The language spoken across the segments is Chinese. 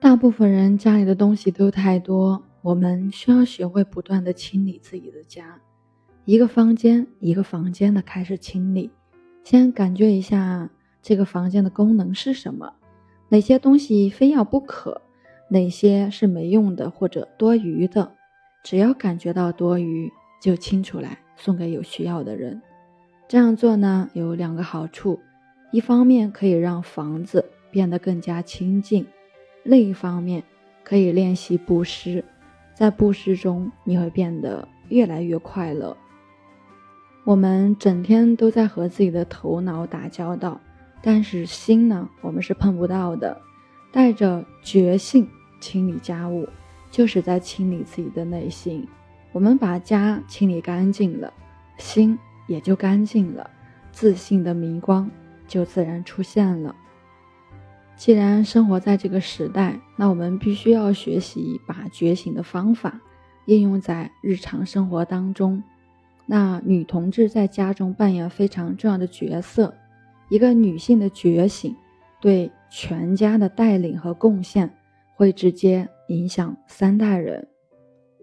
大部分人家里的东西都太多，我们需要学会不断的清理自己的家，一个房间一个房间的开始清理，先感觉一下这个房间的功能是什么，哪些东西非要不可，哪些是没用的或者多余的，只要感觉到多余就清出来，送给有需要的人。这样做呢有两个好处，一方面可以让房子变得更加清净。另一方面，可以练习布施，在布施中你会变得越来越快乐。我们整天都在和自己的头脑打交道，但是心呢，我们是碰不到的。带着觉性清理家务，就是在清理自己的内心。我们把家清理干净了，心也就干净了，自信的明光就自然出现了。既然生活在这个时代，那我们必须要学习把觉醒的方法应用在日常生活当中。那女同志在家中扮演非常重要的角色，一个女性的觉醒对全家的带领和贡献会直接影响三代人。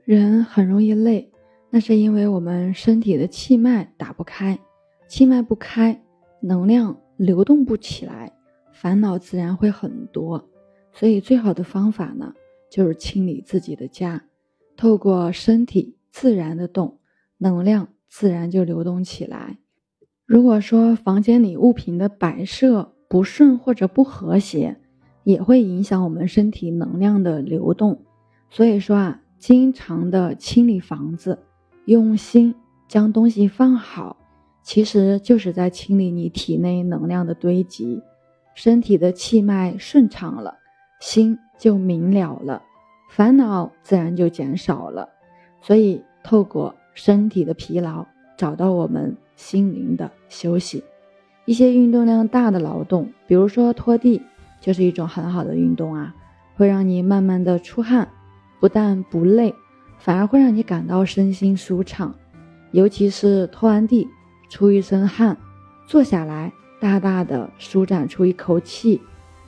人很容易累，那是因为我们身体的气脉打不开，气脉不开，能量流动不起来。烦恼自然会很多，所以最好的方法呢，就是清理自己的家，透过身体自然的动，能量自然就流动起来。如果说房间里物品的摆设不顺或者不和谐，也会影响我们身体能量的流动。所以说啊，经常的清理房子，用心将东西放好，其实就是在清理你体内能量的堆积。身体的气脉顺畅了，心就明了了，烦恼自然就减少了。所以，透过身体的疲劳，找到我们心灵的休息。一些运动量大的劳动，比如说拖地，就是一种很好的运动啊，会让你慢慢的出汗，不但不累，反而会让你感到身心舒畅。尤其是拖完地，出一身汗，坐下来。大大的舒展出一口气，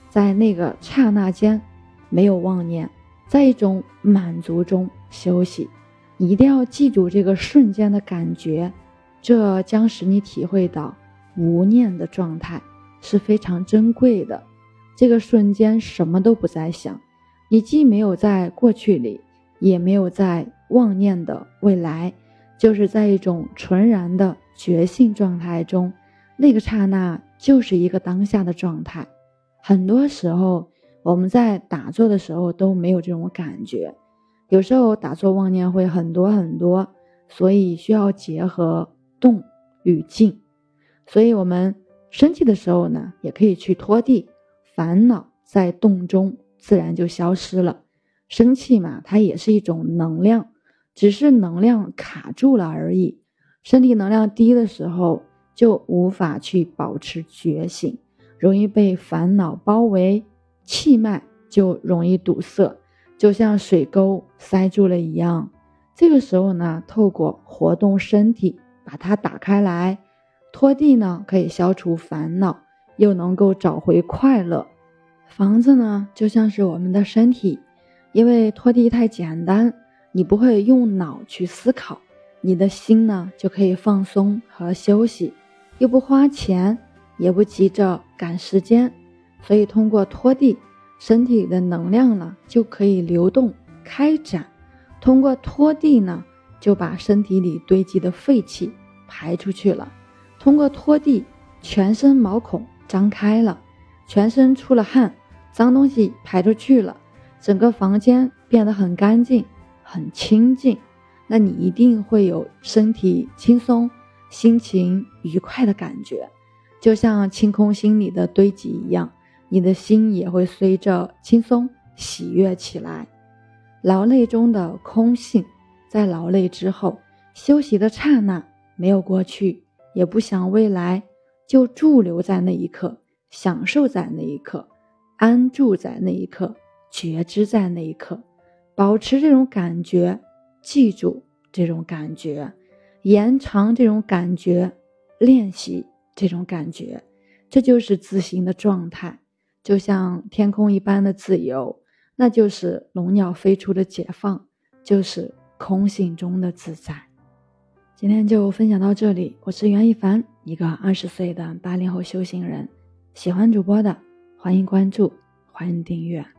在那个刹那间，没有妄念，在一种满足中休息。一定要记住这个瞬间的感觉，这将使你体会到无念的状态是非常珍贵的。这个瞬间什么都不再想，你既没有在过去里，也没有在妄念的未来，就是在一种纯然的觉性状态中。那个刹那就是一个当下的状态，很多时候我们在打坐的时候都没有这种感觉，有时候打坐妄念会很多很多，所以需要结合动与静。所以我们生气的时候呢，也可以去拖地，烦恼在动中自然就消失了。生气嘛，它也是一种能量，只是能量卡住了而已。身体能量低的时候。就无法去保持觉醒，容易被烦恼包围，气脉就容易堵塞，就像水沟塞住了一样。这个时候呢，透过活动身体把它打开来，拖地呢可以消除烦恼，又能够找回快乐。房子呢就像是我们的身体，因为拖地太简单，你不会用脑去思考，你的心呢就可以放松和休息。又不花钱，也不急着赶时间，所以通过拖地，身体的能量呢就可以流动开展。通过拖地呢，就把身体里堆积的废气排出去了。通过拖地，全身毛孔张开了，全身出了汗，脏东西排出去了，整个房间变得很干净、很清净。那你一定会有身体轻松。心情愉快的感觉，就像清空心里的堆积一样，你的心也会随着轻松喜悦起来。劳累中的空性，在劳累之后休息的刹那，没有过去，也不想未来，就驻留在那一刻，享受在那一刻，安住在那一刻，觉知在那一刻，保持这种感觉，记住这种感觉。延长这种感觉，练习这种感觉，这就是自信的状态，就像天空一般的自由。那就是龙鸟飞出的解放，就是空性中的自在。今天就分享到这里，我是袁一凡，一个二十岁的八零后修行人。喜欢主播的，欢迎关注，欢迎订阅。